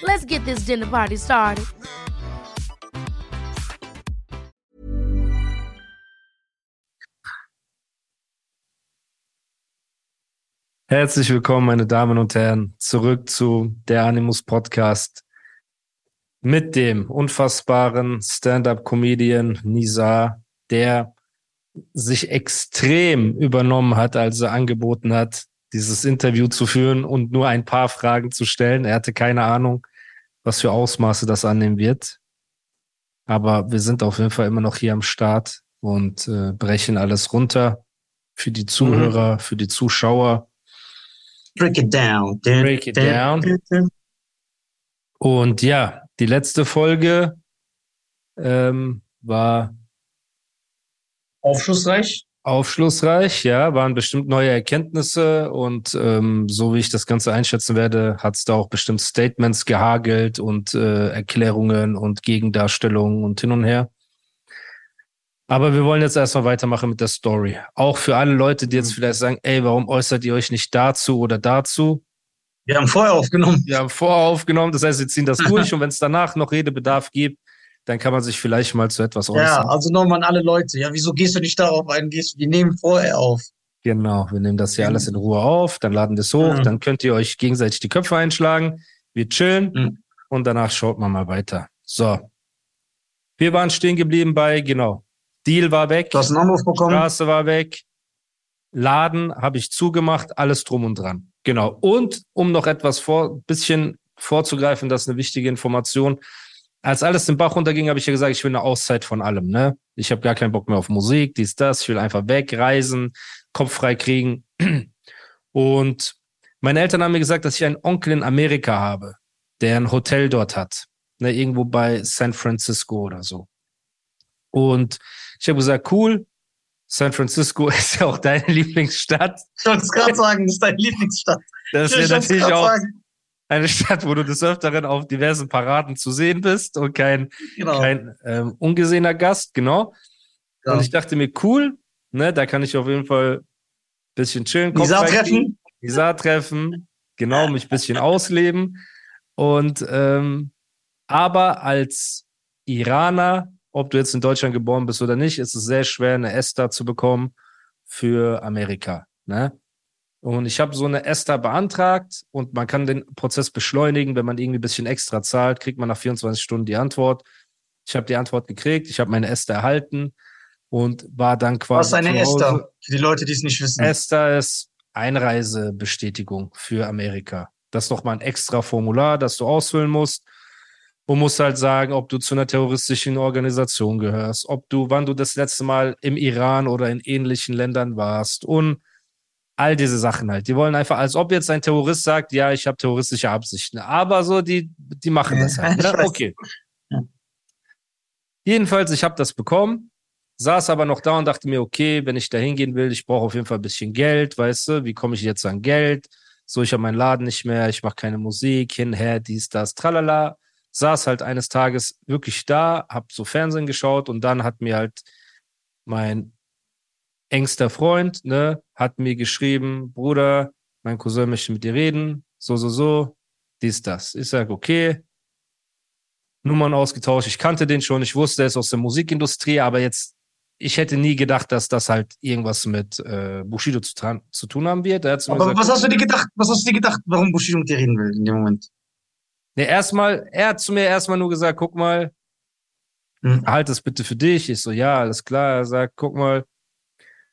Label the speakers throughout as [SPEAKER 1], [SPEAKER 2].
[SPEAKER 1] Let's get this dinner party started.
[SPEAKER 2] Herzlich willkommen, meine Damen und Herren, zurück zu der Animus Podcast mit dem unfassbaren Stand-up-Comedian Nizar, der sich extrem übernommen hat, als er angeboten hat, dieses Interview zu führen und nur ein paar Fragen zu stellen. Er hatte keine Ahnung, was für Ausmaße das annehmen wird. Aber wir sind auf jeden Fall immer noch hier am Start und äh, brechen alles runter für die Zuhörer, mhm. für die Zuschauer.
[SPEAKER 3] Break it down.
[SPEAKER 2] Break it down. Und ja, die letzte Folge ähm, war
[SPEAKER 3] aufschlussreich.
[SPEAKER 2] Aufschlussreich, ja, waren bestimmt neue Erkenntnisse und ähm, so wie ich das Ganze einschätzen werde, hat es da auch bestimmt Statements gehagelt und äh, Erklärungen und Gegendarstellungen und hin und her. Aber wir wollen jetzt erstmal weitermachen mit der Story. Auch für alle Leute, die jetzt mhm. vielleicht sagen, ey, warum äußert ihr euch nicht dazu oder dazu?
[SPEAKER 3] Wir haben vorher aufgenommen.
[SPEAKER 2] Wir haben vorher aufgenommen, das heißt, wir ziehen das durch und wenn es danach noch Redebedarf gibt, dann kann man sich vielleicht mal zu etwas äußern.
[SPEAKER 3] Ja, also nochmal an alle Leute. Ja, wieso gehst du nicht darauf ein? Gehst, wir nehmen vorher auf.
[SPEAKER 2] Genau, wir nehmen das hier alles in Ruhe auf, dann laden wir es hoch, mhm. dann könnt ihr euch gegenseitig die Köpfe einschlagen, wir chillen mhm. und danach schaut man mal weiter. So. Wir waren stehen geblieben bei, genau, Deal war weg,
[SPEAKER 3] du hast einen Anruf bekommen.
[SPEAKER 2] Straße war weg, Laden habe ich zugemacht, alles drum und dran. Genau. Und um noch etwas vor, bisschen vorzugreifen, das ist eine wichtige Information als alles den Bach runterging, habe ich ja gesagt, ich will eine Auszeit von allem. Ne? Ich habe gar keinen Bock mehr auf Musik, dies, das. Ich will einfach wegreisen, Kopf frei kriegen. Und meine Eltern haben mir gesagt, dass ich einen Onkel in Amerika habe, der ein Hotel dort hat. Ne, irgendwo bei San Francisco oder so. Und ich habe gesagt, cool, San Francisco ist ja auch deine Lieblingsstadt.
[SPEAKER 3] Ich wollte es gerade sagen, das ist deine Lieblingsstadt.
[SPEAKER 2] Das ist ja natürlich auch sagen eine Stadt, wo du des Öfteren auf diversen Paraden zu sehen bist und kein, genau. kein ähm, ungesehener Gast, genau. Ja. Und ich dachte mir, cool, ne, da kann ich auf jeden Fall ein bisschen chillen.
[SPEAKER 3] Nisa treffen.
[SPEAKER 2] Nisa treffen, genau, mich ein bisschen ausleben. Und ähm, aber als Iraner, ob du jetzt in Deutschland geboren bist oder nicht, ist es sehr schwer, eine ESTA zu bekommen für Amerika. Ne? Und ich habe so eine ESTA beantragt und man kann den Prozess beschleunigen. Wenn man irgendwie ein bisschen extra zahlt, kriegt man nach 24 Stunden die Antwort. Ich habe die Antwort gekriegt, ich habe meine ESTA erhalten und war dann quasi.
[SPEAKER 3] Was ist eine ESTA? Für die Leute, die es nicht wissen.
[SPEAKER 2] ESTA ist Einreisebestätigung für Amerika. Das ist nochmal ein extra Formular, das du ausfüllen musst. Du musst halt sagen, ob du zu einer terroristischen Organisation gehörst, ob du, wann du das letzte Mal im Iran oder in ähnlichen Ländern warst und All diese Sachen halt. Die wollen einfach, als ob jetzt ein Terrorist sagt, ja, ich habe terroristische Absichten. Aber so, die, die machen das halt. Ne? Okay. Jedenfalls, ich habe das bekommen, saß aber noch da und dachte mir, okay, wenn ich da hingehen will, ich brauche auf jeden Fall ein bisschen Geld, weißt du, wie komme ich jetzt an Geld? So, ich habe meinen Laden nicht mehr, ich mache keine Musik, hinher, dies, das, tralala. Saß halt eines Tages wirklich da, hab so Fernsehen geschaut und dann hat mir halt mein engster Freund, ne, hat mir geschrieben, Bruder, mein Cousin möchte mit dir reden, so, so, so, dies, das. Ich sage, okay. Nummern ausgetauscht. Ich kannte den schon, ich wusste, er ist aus der Musikindustrie, aber jetzt, ich hätte nie gedacht, dass das halt irgendwas mit äh, Bushido zu, zu tun haben wird.
[SPEAKER 3] aber gesagt, was hast du dir gedacht, was hast du dir gedacht, warum Bushido mit dir reden will in dem Moment?
[SPEAKER 2] Ne, erstmal, er hat zu mir erstmal nur gesagt, guck mal, hm. halt das bitte für dich. Ich so, ja, alles klar. Er sagt, guck mal,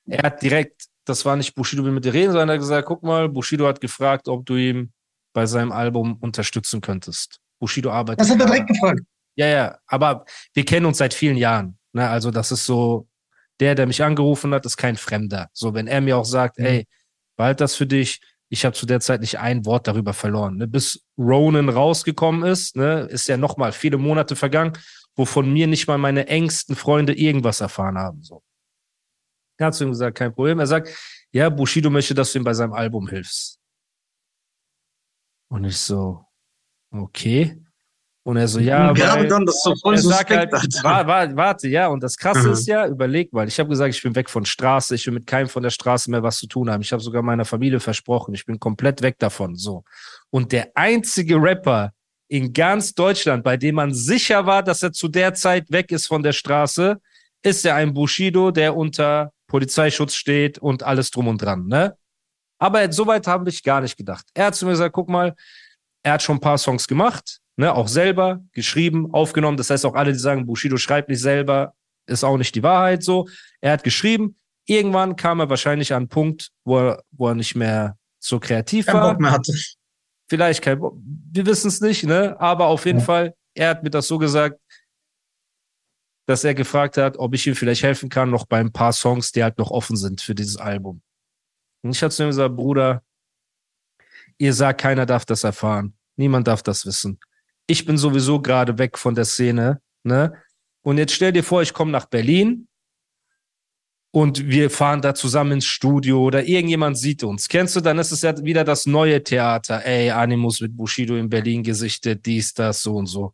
[SPEAKER 2] er hat direkt, das war nicht Bushido will mit dir reden, sondern er hat gesagt, guck mal, Bushido hat gefragt, ob du ihm bei seinem Album unterstützen könntest. Bushido arbeitet.
[SPEAKER 3] Das hat er direkt gefragt.
[SPEAKER 2] Ja, ja, aber wir kennen uns seit vielen Jahren. Ne? Also das ist so, der, der mich angerufen hat, ist kein Fremder. So, wenn er mir auch sagt, mhm. ey, behalt das für dich, ich habe zu der Zeit nicht ein Wort darüber verloren. Ne? Bis Ronan rausgekommen ist, ne, ist ja noch mal viele Monate vergangen, wovon mir nicht mal meine engsten Freunde irgendwas erfahren haben. So. Er hat zu ihm gesagt, kein Problem. Er sagt, ja, Bushido möchte, dass du ihm bei seinem Album hilfst. Und ich so, okay. Und er so, ja,
[SPEAKER 3] Gerade dann, das ist so voll
[SPEAKER 2] er sagt
[SPEAKER 3] suspekt,
[SPEAKER 2] halt,
[SPEAKER 3] Alter.
[SPEAKER 2] wa- wa- warte, ja, und das Krasse
[SPEAKER 3] Mhm.
[SPEAKER 2] ist ja, überleg mal, ich habe gesagt, ich bin weg von Straße, ich will mit keinem von der Straße mehr was zu tun haben. Ich habe sogar meiner Familie versprochen, ich bin komplett weg davon, so. Und der einzige Rapper in ganz Deutschland, bei dem man sicher war, dass er zu der Zeit weg ist von der Straße, ist ja ein Bushido, der unter Polizeischutz steht und alles drum und dran, ne? Aber soweit habe ich gar nicht gedacht. Er hat zu mir gesagt, guck mal, er hat schon ein paar Songs gemacht, ne, auch selber geschrieben, aufgenommen. Das heißt auch alle, die sagen, Bushido schreibt nicht selber, ist auch nicht die Wahrheit so. Er hat geschrieben. Irgendwann kam er wahrscheinlich an einen Punkt, wo er, wo er nicht mehr so kreativ
[SPEAKER 3] Kein
[SPEAKER 2] war.
[SPEAKER 3] Bock mehr hatte.
[SPEAKER 2] Vielleicht kein Bock. Wir wissen es nicht, ne? Aber auf jeden
[SPEAKER 3] Ja.
[SPEAKER 2] Fall, er hat mir das so gesagt, dass er gefragt hat, ob ich ihm vielleicht helfen kann, noch bei ein paar Songs, die halt noch offen sind für dieses Album. Und ich hatte zu ihm gesagt, Bruder, ihr sagt, keiner darf das erfahren. Niemand darf das wissen. Ich bin sowieso gerade weg von der Szene, ne? Und jetzt stell dir vor, ich komme nach Berlin und wir fahren da zusammen ins Studio oder irgendjemand sieht uns. Kennst du, dann ist es ja wieder das neue Theater. Ey, Animus mit Bushido in Berlin gesichtet, dies, das, so und so.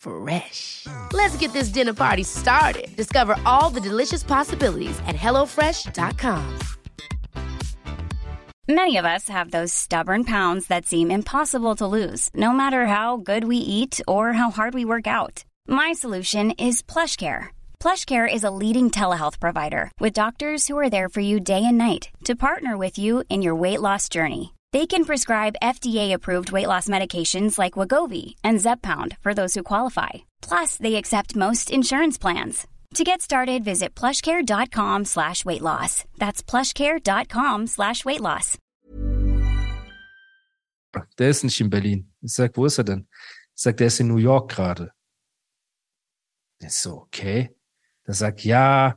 [SPEAKER 1] Fresh. Let's get this dinner party started. Discover all the delicious possibilities at hellofresh.com.
[SPEAKER 4] Many of us have those stubborn pounds that seem impossible to lose, no matter how good we eat or how hard we work out. My solution is PlushCare. PlushCare is a leading telehealth provider with doctors who are there for you day and night to partner with you in your weight loss journey. They can prescribe FDA-approved weight loss medications like Wagovi and Zepbound for those who qualify. Plus, they accept most insurance plans. To get started, visit plushcare.com slash weight loss. That's plushcare.com slash weight loss.
[SPEAKER 2] Der ist nicht in Berlin. Ich sag, wo ist er denn? Ich sag, der ist in New York gerade. Ich so, okay. Der sagt, ja,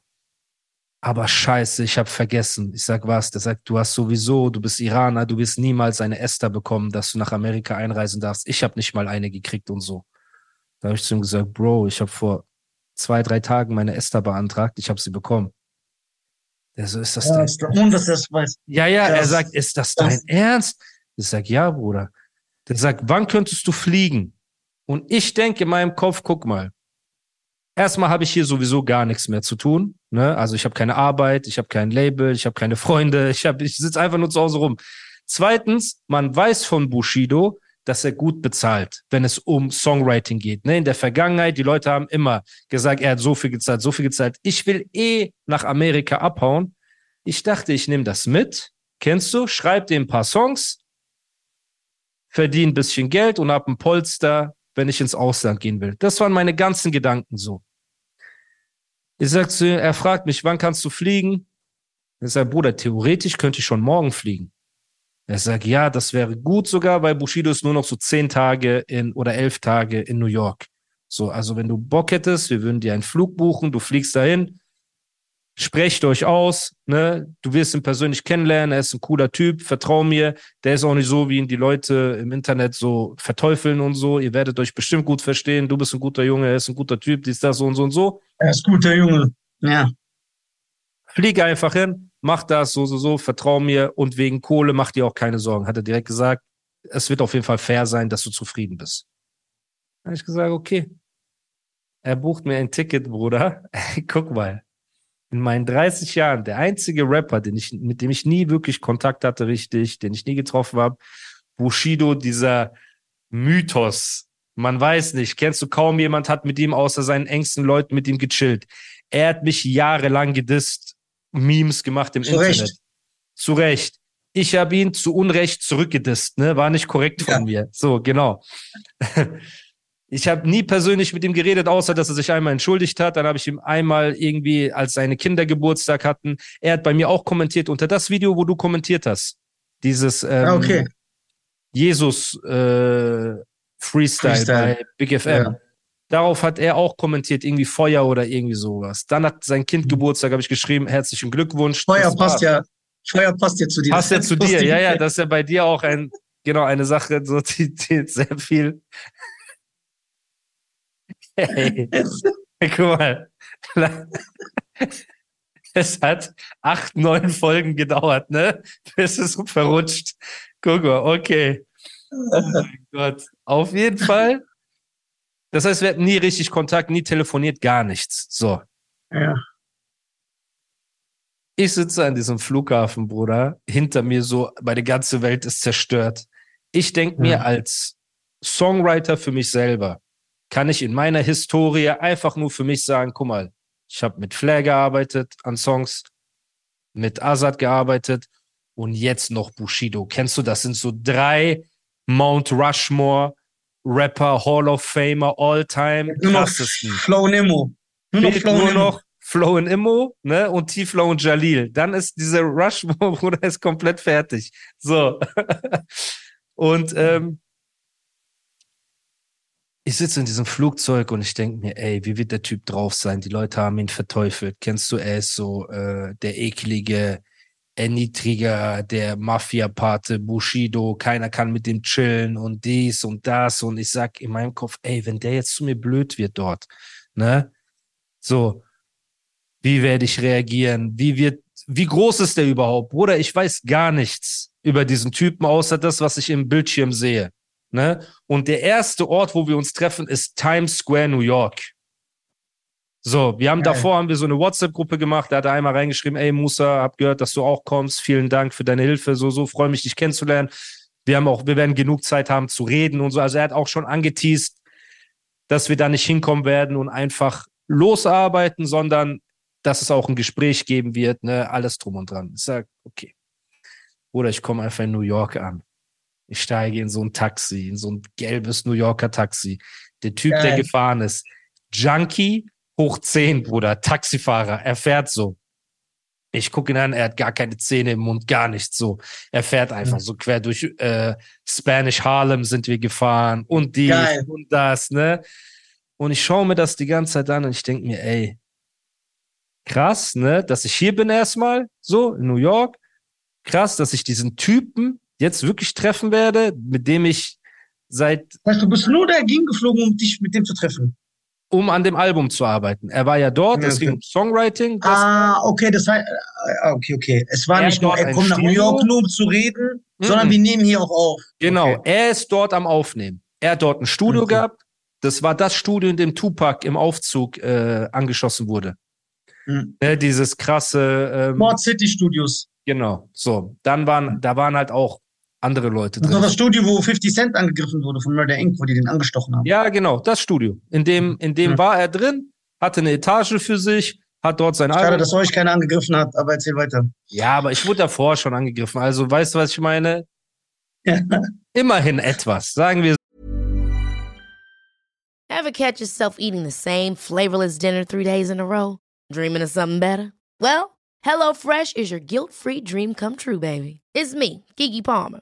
[SPEAKER 2] aber scheiße, ich habe vergessen. Ich sag, was? Der sagt, du hast sowieso, du bist Iraner, du wirst niemals eine Esther bekommen, dass du nach Amerika einreisen darfst. Ich habe nicht mal eine gekriegt und so. Da habe ich zu ihm gesagt, Bro, ich habe vor zwei, drei Tagen meine Esther beantragt, ich habe sie bekommen. Der so, ist das
[SPEAKER 3] Ja,
[SPEAKER 2] dein
[SPEAKER 3] ist und dass er es weiß.
[SPEAKER 2] ja, ja, er
[SPEAKER 3] Das-
[SPEAKER 2] sagt, ist das dein
[SPEAKER 3] das-
[SPEAKER 2] Ernst? Ich sag, ja, Bruder. Der sagt, wann könntest du fliegen? Und ich denke in meinem Kopf, guck mal. Erstmal habe ich hier sowieso gar nichts mehr zu tun. Ne? Also ich habe keine Arbeit, ich habe kein Label, ich habe keine Freunde, ich, hab, ich sitze einfach nur zu Hause rum. Zweitens, man weiß von Bushido, dass er gut bezahlt, wenn es um Songwriting geht. Ne? In der Vergangenheit, die Leute haben immer gesagt, er hat so viel gezahlt, so viel gezahlt. Ich will eh nach Amerika abhauen. Ich dachte, ich nehme das mit. Kennst du? Schreib dir ein paar Songs, verdiene ein bisschen Geld und hab ein Polster, wenn ich ins Ausland gehen will. Das waren meine ganzen Gedanken so. Ich sag zu ihm, er fragt mich, wann kannst du fliegen? Ich sag, Bruder, theoretisch könnte ich schon morgen fliegen. Er sagt, ja, das wäre gut sogar, weil Bushido ist nur noch so zehn Tage in oder elf Tage in New York. So, also wenn du Bock hättest, wir würden dir einen Flug buchen, du fliegst dahin, sprecht euch aus, ne? Du wirst ihn persönlich kennenlernen, er ist ein cooler Typ, vertrau mir, der ist auch nicht so, wie ihn die Leute im Internet so verteufeln und so. Ihr werdet euch bestimmt gut verstehen, du bist ein guter Junge, er ist ein guter Typ, dies, das, so und so und so.
[SPEAKER 3] Er ist guter Junge. Ja.
[SPEAKER 2] Fliege einfach hin, mach das, so, so, so, vertrau mir und wegen Kohle mach dir auch keine Sorgen, hat er direkt gesagt. Es wird auf jeden Fall fair sein, dass du zufrieden bist. Da habe ich gesagt, okay. Er bucht mir ein Ticket, Bruder. Guck mal. In meinen 30 Jahren, der einzige Rapper, den ich, mit dem ich nie wirklich Kontakt hatte, richtig, den ich nie getroffen habe, Bushido, dieser Mythos. Man weiß nicht, kennst du kaum jemand, hat mit ihm außer seinen engsten Leuten mit ihm gechillt. Er hat mich jahrelang gedisst, Memes gemacht im
[SPEAKER 3] Zu Recht.
[SPEAKER 2] Internet. Zu Recht. Ich habe ihn zu Unrecht zurückgedisst, ne? War nicht korrekt von
[SPEAKER 3] Ja.
[SPEAKER 2] mir. So, genau. Ich habe nie persönlich mit ihm geredet, außer dass er sich einmal entschuldigt hat. Dann habe ich ihm einmal irgendwie, als seine Kinder Geburtstag hatten, er hat bei mir auch kommentiert unter das Video, wo du kommentiert hast. Dieses ähm,
[SPEAKER 3] Ah, okay.
[SPEAKER 2] Jesus äh, Freestyle,
[SPEAKER 3] Freestyle.
[SPEAKER 2] bei Big FM.
[SPEAKER 3] Ja.
[SPEAKER 2] Darauf hat er auch kommentiert, irgendwie Feuer oder irgendwie sowas. Dann hat sein Kind Geburtstag, habe ich geschrieben, herzlichen Glückwunsch.
[SPEAKER 3] Mhm. Feuer passt ja. Feuer passt ja zu dir.
[SPEAKER 2] Passt ja zu dir, ja, ja, das ist ja bei dir auch ein, genau, eine Sache, so, die, die sehr viel. Hey, guck mal. Es hat acht, neun Folgen gedauert, ne? Bis es verrutscht. Guck mal, okay. Oh mein Gott. Auf jeden Fall. Das heißt, wir hatten nie richtig Kontakt, nie telefoniert, gar nichts. So.
[SPEAKER 3] Ja.
[SPEAKER 2] Ich sitze an diesem Flughafen, Bruder. Hinter mir so, meine ganze Welt ist zerstört. Ich denke mir
[SPEAKER 3] Ja.
[SPEAKER 2] als Songwriter für mich selber, kann ich in meiner Historie einfach nur für mich sagen, guck mal, ich habe mit Flair gearbeitet an Songs, mit Azad gearbeitet und jetzt noch Bushido. Kennst du, das sind so drei Mount Rushmore Rapper, Hall of Famer, All-Time,
[SPEAKER 3] Nur noch Flow und Immo. Nur noch Flow
[SPEAKER 2] nur noch Flow und Immo, ne? Und T-Flow und Jalil. Dann ist dieser Rushmore, Bruder, ist komplett fertig. So. und ähm, ich sitze in diesem Flugzeug und ich denke mir, ey, wie wird der Typ drauf sein? Die Leute haben ihn verteufelt. Kennst du, ist so äh, der eklige, Erniedriger, der Mafia-Pate, Bushido, keiner kann mit dem chillen und dies und das. Und ich sag in meinem Kopf, ey, wenn der jetzt zu mir blöd wird dort, ne? So, wie werde ich reagieren? Wie wird, wie groß ist der überhaupt? Bruder, ich weiß gar nichts über diesen Typen, außer das, was ich im Bildschirm sehe. Ne? Und der erste Ort, wo wir uns treffen, ist Times Square, New York. So, wir haben
[SPEAKER 3] Geil.
[SPEAKER 2] davor haben wir so eine WhatsApp-Gruppe gemacht, da hat er einmal reingeschrieben, ey Musa, hab gehört, dass du auch kommst, vielen Dank für deine Hilfe, so, so, freue mich, dich kennenzulernen. Wir haben auch, wir werden genug Zeit haben zu reden und so. Also er hat auch schon angeteased, dass wir da nicht hinkommen werden und einfach losarbeiten, sondern dass es auch ein Gespräch geben wird, ne, alles drum und dran. Ich sag, okay. Oder ich komme einfach in New York an. Ich steige in so ein Taxi, in so ein gelbes New Yorker Taxi. Der Typ, der
[SPEAKER 3] Geil.
[SPEAKER 2] gefahren ist, Junkie hoch 10, Bruder, Taxifahrer, er fährt so. Ich gucke ihn an, er hat gar keine Zähne im Mund, gar nichts so. Er fährt einfach
[SPEAKER 3] Mhm.
[SPEAKER 2] so quer durch äh, Spanish Harlem sind wir gefahren und
[SPEAKER 3] Geil.
[SPEAKER 2] und das, ne? Und ich schaue mir das die ganze Zeit an und ich denke mir, ey, krass, ne, dass ich hier bin erstmal, so in New York. Krass, dass ich diesen Typen jetzt wirklich treffen werde, mit dem ich seit,
[SPEAKER 3] Das heißt, du bist nur dagegen geflogen, um dich mit dem zu treffen.
[SPEAKER 2] um an dem Album zu arbeiten. Er war ja dort,
[SPEAKER 3] Ja,
[SPEAKER 2] es
[SPEAKER 3] okay.
[SPEAKER 2] ging um Songwriting.
[SPEAKER 3] Ah, okay, das heißt, äh, okay, okay. Es war
[SPEAKER 2] Er
[SPEAKER 3] nicht nur, er kommt nach New. York nur um zu reden,
[SPEAKER 2] Mhm.
[SPEAKER 3] sondern wir nehmen hier auch auf.
[SPEAKER 2] Genau,
[SPEAKER 3] Okay.
[SPEAKER 2] er ist dort am Aufnehmen. Er hat dort ein Studio
[SPEAKER 3] Okay.
[SPEAKER 2] gehabt. Das war das Studio, in dem Tupac im Aufzug äh, angeschossen wurde.
[SPEAKER 3] Mhm.
[SPEAKER 2] Ne, dieses krasse, ähm,
[SPEAKER 3] Smart City Studios.
[SPEAKER 2] genau. So, dann waren, da waren halt auch andere Leute
[SPEAKER 3] Das war
[SPEAKER 2] drin.
[SPEAKER 3] das Studio, wo 50 Cent angegriffen wurde von Murder Inc., wo die den angestochen haben.
[SPEAKER 2] Ja, genau, das Studio. In dem, in dem
[SPEAKER 3] Mhm.
[SPEAKER 2] war er drin, hatte eine Etage für sich, hat dort sein
[SPEAKER 3] Schade,
[SPEAKER 2] Album.
[SPEAKER 3] dass euch keiner angegriffen hat, aber erzähl weiter.
[SPEAKER 2] Ja, aber ich wurde davor schon angegriffen. Also, weißt du, was ich meine?
[SPEAKER 3] Ja.
[SPEAKER 2] Immerhin etwas. Sagen wir
[SPEAKER 1] Ever catch yourself eating the same flavorless dinner three days in a row? Dreaming of something better? Well, HelloFresh is your guilt-free dream come true, baby. It's me, Kiki Palmer.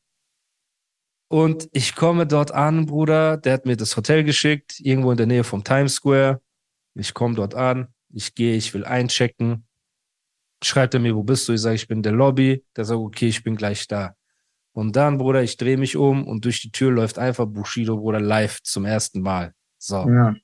[SPEAKER 2] Und ich komme dort an, Bruder. Der hat mir das Hotel geschickt, irgendwo in der Nähe vom Times Square. Ich komme dort an, ich gehe, ich will einchecken. Schreibt er mir, wo bist du? Ich sage, ich bin in der Lobby. Der sagt, okay, ich bin gleich da. Und dann, Bruder, ich drehe mich um und durch die Tür läuft einfach Bushido, Bruder, live zum ersten Mal. So.
[SPEAKER 3] Ja.